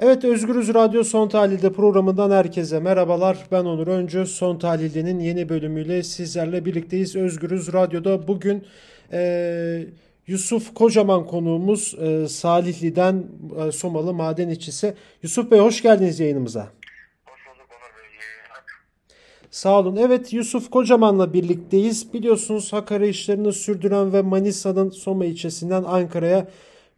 Evet Özgürüz Radyo Son Tahlil'de programından herkese merhabalar. Ben Onur Öncü. Son Tahlil'de'nin yeni bölümüyle sizlerle birlikteyiz. Özgürüz Radyo'da bugün e, Yusuf Kocaman konuğumuz e, Salihli'den e, Somalı maden işçisi. Yusuf Bey hoş geldiniz yayınımıza. Sağ olun. Evet Yusuf Kocaman'la birlikteyiz. Biliyorsunuz Hakkari işlerini sürdüren ve Manisa'nın Soma ilçesinden Ankara'ya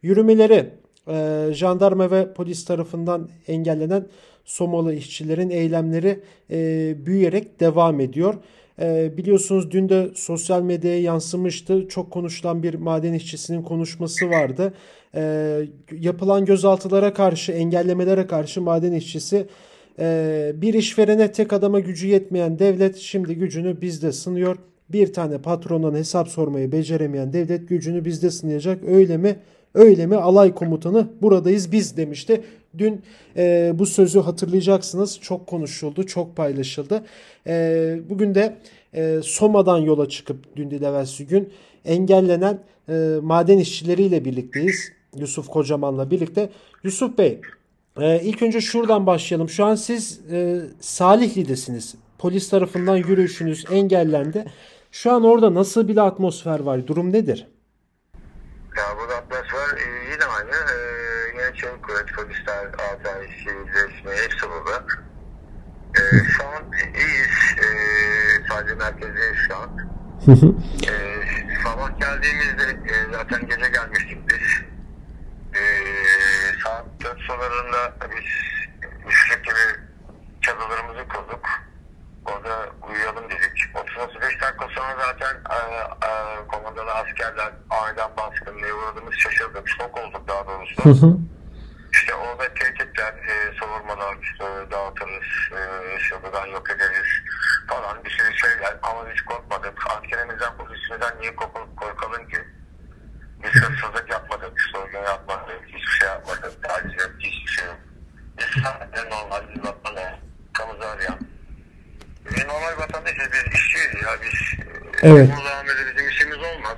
yürümeleri e, jandarma ve polis tarafından engellenen Somalı işçilerin eylemleri e, büyüyerek devam ediyor. E, biliyorsunuz dün de sosyal medyaya yansımıştı. Çok konuşulan bir maden işçisinin konuşması vardı. E, yapılan gözaltılara karşı, engellemelere karşı maden işçisi e, bir işverene tek adama gücü yetmeyen devlet şimdi gücünü bizde sınıyor. Bir tane patrondan hesap sormayı beceremeyen devlet gücünü bizde sınayacak. Öyle mi? Öyle mi alay komutanı buradayız biz demişti. Dün e, bu sözü hatırlayacaksınız çok konuşuldu çok paylaşıldı. E, bugün de e, Soma'dan yola çıkıp dün de evvelsi gün engellenen e, maden işçileriyle birlikteyiz. Yusuf Kocaman'la birlikte. Yusuf Bey e, ilk önce şuradan başlayalım. Şu an siz e, Salihli'desiniz. Polis tarafından yürüyüşünüz engellendi. Şu an orada nasıl bir atmosfer var? Durum nedir? Ya burada atmosfer e, yine aynı. E, çevik kuvvet, polisler, asayiş, sivilizleşme hepsi burada. E, şu an iyiyiz. E, sadece merkezdeyiz şu an. e, sabah geldiğimizde e, zaten gece gelmiştik biz. E, saat 4 sularında biz müşrik gibi çadırlarımızı kurduk. Orada uyuyalım dedik. 30-35 dakika sonra zaten e, e, komandalı askerler aniden baskınlığa uğradığımız şaşırdık. Şok olduk daha doğrusu. Orada tehditler, e, savurmalar e, dağıtırız, e, şuradan yok ederiz falan bir sürü şeyler. Ama biz korkmadık. Askerimizden, polisimizden niye kork- korkalım ki? Biz hırsızlık yapmadık, soygun yapmadık, hiçbir şey yapmadık. Taciz yok, hiçbir şey yok. Biz sadece normal bir vatandaş, kamuzu arayan. Biz normal vatandaşız, biz işçiyiz ya. Biz Evet. bu zahmede bizim işimiz olmaz.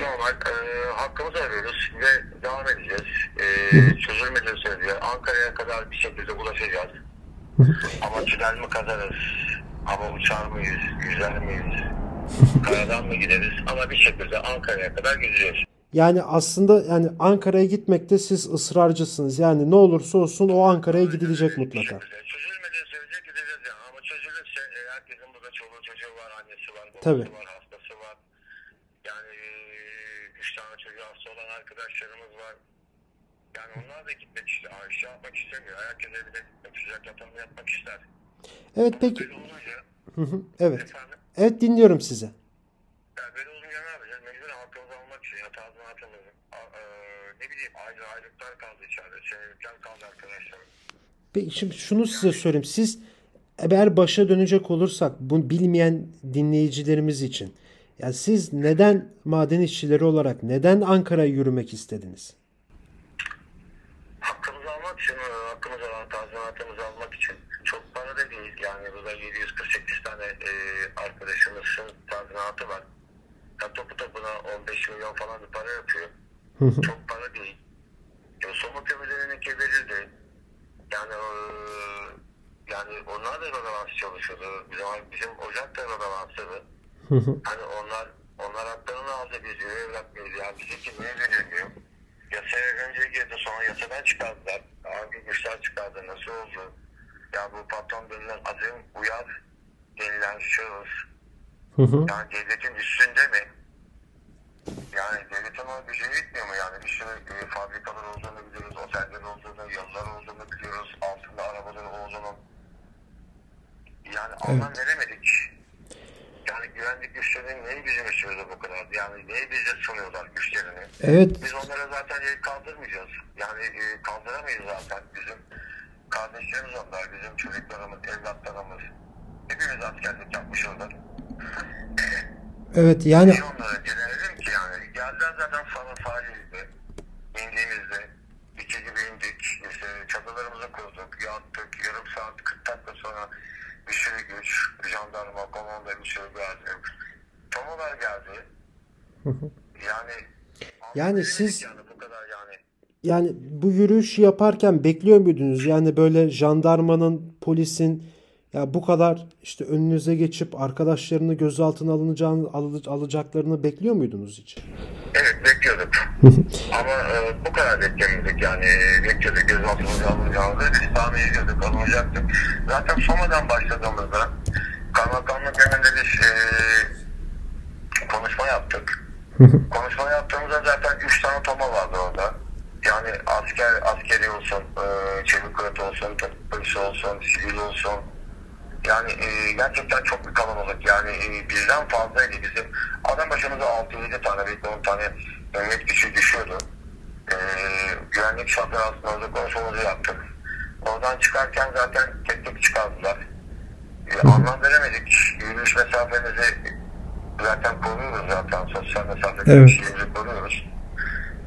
Normal e, hakkımızı arıyoruz ve devam edeceğiz. Çözülmediği sürece Ankara'ya kadar bir şekilde ulaşacağız. Ama tünel mi kazarız? Ama uçar mıyız? Yüzer miyiz? Karadan mı gideriz? Ama bir şekilde Ankara'ya kadar gideceğiz. Yani aslında yani Ankara'ya gitmekte siz ısrarcısınız. Yani ne olursa olsun o Ankara'ya gidilecek mutlaka. Çözülmediği sürece gideceğiz yani. Ama çözülürse herkesin burada çoluğu çocuğu var, annesi var, babası Tabii. var. Yani e, üç tane çocuğu hasta olan arkadaşlarımız var. Yani onlar da gitmek istiyor. Ay, Şey yapmak istemiyor. Herkes evine gitmek, sıcak yatağını yapmak ister. Evet peki. Böyle olunca Hı hı, Evet. efendim Evet dinliyorum sizi. yani böyle olunca ne yapacağız? Mecburen hakkımızı almak için yatağı atımızı. E, ne bileyim aylık aylıklar kaldı içeride. Senelikler kaldı arkadaşlarım. Peki şimdi şunu size sorayım. Siz eğer başa dönecek olursak bunu bilmeyen dinleyicilerimiz için yani siz neden maden işçileri olarak neden Ankara'ya yürümek istediniz? Almak için, e, hakkımızı alan tazminatımızı almak için çok para da değil. Yani burada 748 tane e, arkadaşımızın tazminatı var. Ya topu topuna 15 milyon falan bir para yapıyor. çok para değil. E, somut kömürlerininki verildi. Yani e, yani onlar da relevans çalışıyordu. Bizim, bizim ocak da relevanssızdı. Hani onlar onlar haklarını aldı biz üye evlat mıyız ya bizimki niye verilmiyor? Yasaya önce girdi sonra yasadan çıkardılar. Güçler çıkardı nasıl oldu? Ya bu patron denilen Azim Uyar denilen şahıs yani devletin üstünde mi? Yani devletin ona gücü yetmiyor mu yani? Bir sürü e, fabrikalar olduğunu biliyoruz, oteller olduğunu, yollar olduğunu biliyoruz, altında arabaları olduğunu. Yani anlam veremedik. Yani güvenlik güçlerinin neyi bizim üstümüzde bu kadar? Yani neyi bize sunuyorlar güçlerini? Evet. Biz onlara zaten el kaldırmayacağız. Yani e, kaldıramayız zaten. Bizim kardeşlerimiz onlar, bizim çocuklarımız, evlatlarımız. Hepimiz askerlik yapmış orada. Evet yani Niye onlara gelelim ki yani? Geldiler zaten sana sahilde. İndiğimizde iki gibi indik. İşte çadırlarımızı kurduk. Yattık. Yarım saat 40 dakika sonra bir sürü güç. Jandarma, komanda bir sürü geldi. Tomolar geldi. Yani Yani siz- yani yani. bu yürüyüş yaparken bekliyor muydunuz? Yani böyle jandarmanın, polisin ya bu kadar işte önünüze geçip arkadaşlarını gözaltına alınacağını alacaklarını bekliyor muydunuz hiç? Evet bekliyorduk. Ama e, bu kadar beklemiyorduk yani bekliyorduk gözaltına alınacağını biz tahmin ediyorduk alınacaktık. Zaten sonradan başladığımızda kaymakamlık önünde biz e, konuşma yaptık. konuşma yaptığımızda zaten 3 tane toma vardı asker askeri olsun, e, çevik kuvvet olsun, polis olsun, sivil olsun, yani e, gerçekten çok bir kalabalık. Yani e, birden fazlaydı bizim. Adam başımıza 6-7 tane, belki 10 tane emniyet kişi düşüyordu. E, güvenlik şartları aslında orada konuşmamızı yaptık. Oradan çıkarken zaten tek tek çıkardılar. E, anlam veremedik. Yürüyüş mesafemizi zaten koruyoruz zaten. Sosyal mesafe evet. koruyoruz.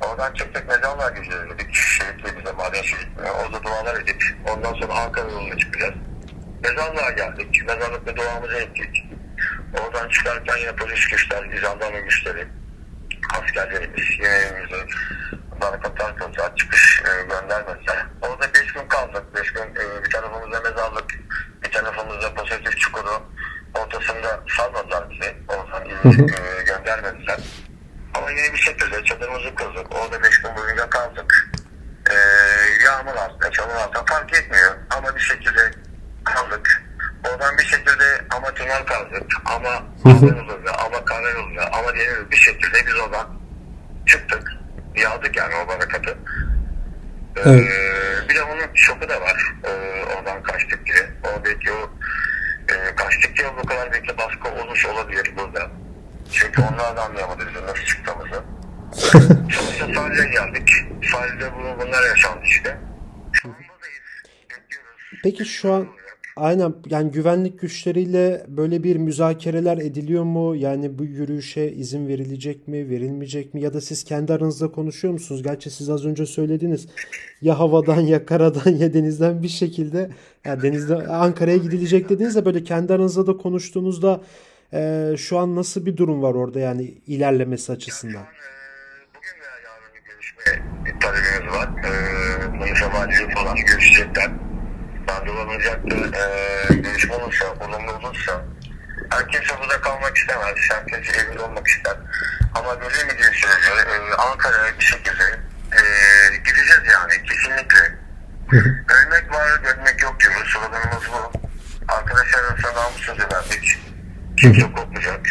Oradan tek mezarlığa gideceğiz dedik. Şehitliğimize, maden şehitliğine. Orada dualar edip ondan sonra Ankara yoluna çıkacağız. Mezarlığa geldik. Mezarlıkta duamızı ettik. Oradan çıkarken yine polis güçler, jandarma güçleri, askerlerimiz yine evimize barikatlar kılacak, çıkış e, göndermezler. Orada beş gün kaldık. Beş gün e, bir tarafımızda mezarlık, bir tarafımızda pozitif çukuru ortasında salmadılar bizi. Oradan e, göndermediler. Bir şekilde çadırımızı kurduk. Orada beş gün boyunca kaldık. E, yağmur altında, çamur altında fark etmiyor. Ama bir şekilde kaldık. Oradan bir şekilde ama tünel kazdık. Ama havayoluyla, ama karayoluyla, ama deniz bir şekilde biz oradan çıktık. Yağdık yani o barakatı. Ee, evet. bir de onun şoku da var. Ee, oradan kaçtık diye. Oradaki o e, kaçtık diye bu kadar belki baskı olmuş olabilir burada. Çünkü onlar da anlayamadı bizim nasıl çıktığımızı. Sonuçta sahile geldik. Sahilde bu, bunlar yaşandı işte. Peki şu an Aynen yani güvenlik güçleriyle böyle bir müzakereler ediliyor mu? Yani bu yürüyüşe izin verilecek mi, verilmeyecek mi? Ya da siz kendi aranızda konuşuyor musunuz? Gerçi siz az önce söylediniz. Ya havadan ya karadan ya denizden bir şekilde ya denizde Ankara'ya gidilecek dediniz de böyle kendi aranızda da konuştuğunuzda e, şu an nasıl bir durum var orada yani ilerlemesi açısından? Yani, bugün veya yarın bir görüşme talebimiz var. Ee, Manisa Valiliği falan görüşecekler randevu e, görüşme olursa, olumlu olursa herkes burada kalmak istemez. Herkes evinde olmak ister. Ama görülmediği sürece e, Ankara'ya bir şekilde e, gideceğiz yani kesinlikle. Ölmek var, görmek yok diyoruz. Sloganımız bu. Arkadaşlar arasında namus sözü verdik. Kimse korkmayacak.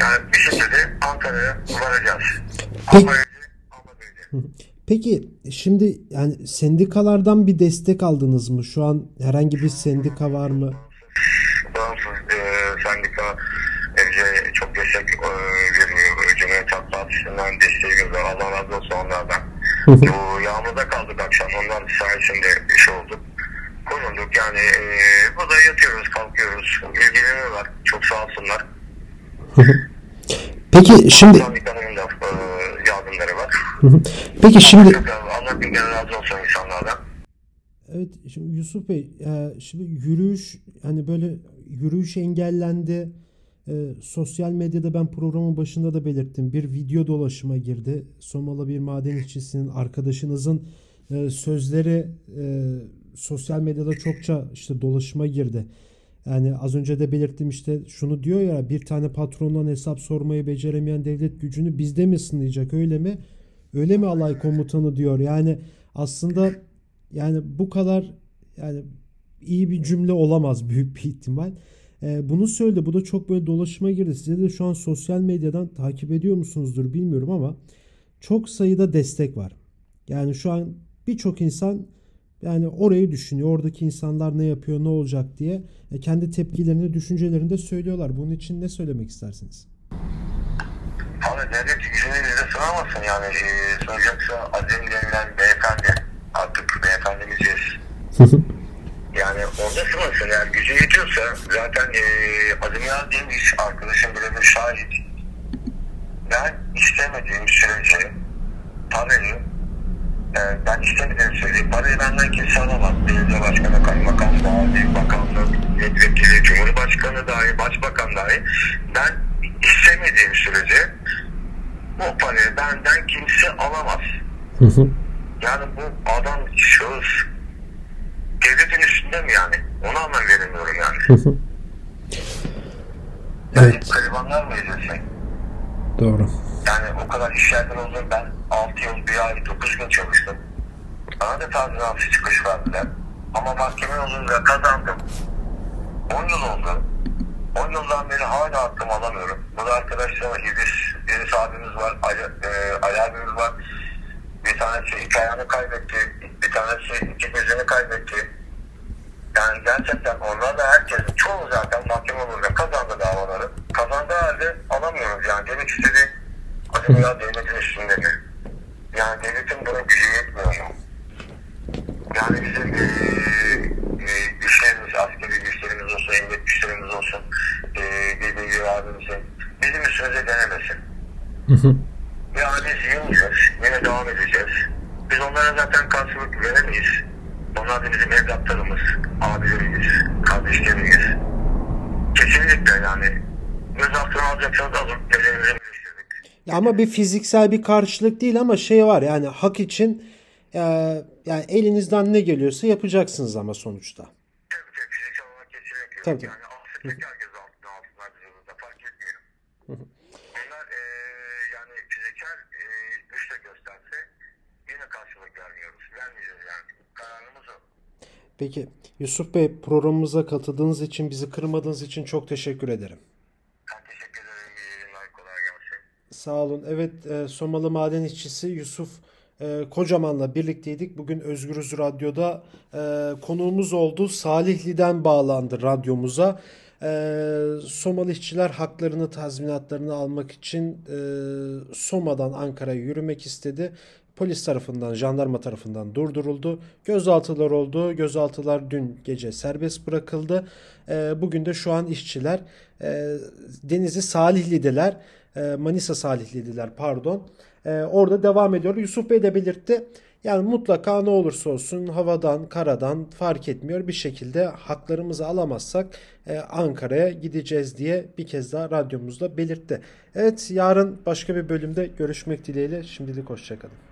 Yani bir şekilde Ankara'ya varacağız. Ama öyle, ama. Peki şimdi yani sendikalardan bir destek aldınız mı? Şu an herhangi bir sendika var mı? Bağımsız e, sendika bize çok destek e, veriyor. Cumhuriyet Halk Partisi'nden desteğimiz var. Allah razı olsun onlardan. Bu yağmurda kaldık akşam. Onlar sayesinde iş olduk. Korunduk yani e, burada yatıyoruz, kalkıyoruz. İlgileniyorlar. Çok sağ olsunlar. Peki şimdi... Da e, yardımları var. Peki şimdi... Allah bin razı olsun insanlardan. Evet şimdi Yusuf Bey e, şimdi yürüyüş hani böyle yürüyüş engellendi. E, sosyal medyada ben programın başında da belirttim. Bir video dolaşıma girdi. Somalı bir maden işçisinin arkadaşınızın e, sözleri e, sosyal medyada çokça işte dolaşıma girdi. Yani az önce de belirttim işte şunu diyor ya bir tane patrondan hesap sormayı beceremeyen devlet gücünü bizde mi sınayacak öyle mi? Öyle mi alay komutanı diyor. Yani aslında yani bu kadar yani iyi bir cümle olamaz büyük bir ihtimal. Ee, bunu söyledi. Bu da çok böyle dolaşıma girdi. Size de şu an sosyal medyadan takip ediyor musunuzdur bilmiyorum ama çok sayıda destek var. Yani şu an birçok insan yani orayı düşünüyor. Oradaki insanlar ne yapıyor, ne olacak diye e, kendi tepkilerini, düşüncelerini de söylüyorlar. Bunun için ne söylemek istersiniz? Abi devlet gücünü bize sınamazsın yani. E, sunacaksa azim denilen beyefendi artık beyefendimizciyiz. yani orada sınırsın. Eğer gücü yetiyorsa zaten e, azim yazdığım iş arkadaşım bile bir şahit. Ben istemediğim sürece parayı e, ben istemediğim söyleyeyim. Parayı benden kimse alamaz. Belediye başkanı, kaymakam, vali, bakanlık, milletvekili, cumhurbaşkanı dahi, başbakan dahi. Ben istemediğim sürece o parayı benden kimse alamaz. Hı hı. Yani bu adam şahıs devletin üstünde mi yani? Ona anlam veremiyorum yani. Evet. Garibanlar mı edilsin? Doğru. Yani o kadar işlerden oldum ben 6 yıl, 1 ay, 9 gün çalıştım. Bana da tazminatı çıkış verdiler. Ama mahkeme yolunda kazandım. 10 yıl oldu. 10 yıldan beri hala hakkımı alamıyorum. Burada arkadaşlar İdris, İdris abimiz var, Ali, e, Ali abimiz var. Bir tanesi iki ayağını kaybetti, bir tanesi iki gözünü kaybetti. Yani gerçekten onlar da herkesin çoğu zaten mahkeme yolunda kazandı davaları. Kazandığı halde alamıyoruz yani. Demek istediğim acaba ya devletin üstünde mi? Yani devletin buna gücü yetmiyor mu? Yani bizim e, e, güçlerimiz, askeri güçlerimiz olsun, emniyet güçlerimiz olsun, e, dediği gibi abimizin bizim üstümüze denemesin. Yani biz yılacağız, yine devam edeceğiz. Biz onlara zaten karşılık veremeyiz. Onlar da bizim evlatlarımız, abilerimiz, kardeşlerimiz. Kesinlikle yani gözaltına alacaksanız alın, birleştirdik. Ya ama bir fiziksel bir karşılık değil ama şey var yani hak için e, yani elinizden ne geliyorsa yapacaksınız ama sonuçta. Tabii tabii fiziksel olarak kesinlikle yok. Tabii. Yani herkes altına fark. Onlar eee yani fiziksel eee güç de gösterse yine karşılık vermiyoruz. Vermeyeceğiz yani. Kararımız o. Peki Yusuf Bey programımıza katıldığınız için bizi kırmadığınız için çok teşekkür ederim. Ben teşekkür ederim. İyi yayınlar. Kolay gelsin. Sağ olun. Evet e, Somalı maden işçisi Yusuf e, Kocaman'la birlikteydik. Bugün Özgürüz Radyo'da e, konuğumuz oldu. Salihli'den bağlandı radyomuza. E, Somalı işçiler haklarını, tazminatlarını almak için e, Soma'dan Ankara'ya yürümek istedi. Polis tarafından, jandarma tarafından durduruldu. Gözaltılar oldu. Gözaltılar dün gece serbest bırakıldı. E, bugün de şu an işçiler e, Denizli Salihli'deler. E, Manisa Salihli'diler pardon. E, orada devam ediyor. Yusuf Bey de belirtti. Yani mutlaka ne olursa olsun havadan, karadan fark etmiyor. Bir şekilde haklarımızı alamazsak e, Ankara'ya gideceğiz diye bir kez daha radyomuzda belirtti. Evet yarın başka bir bölümde görüşmek dileğiyle. Şimdilik hoşçakalın.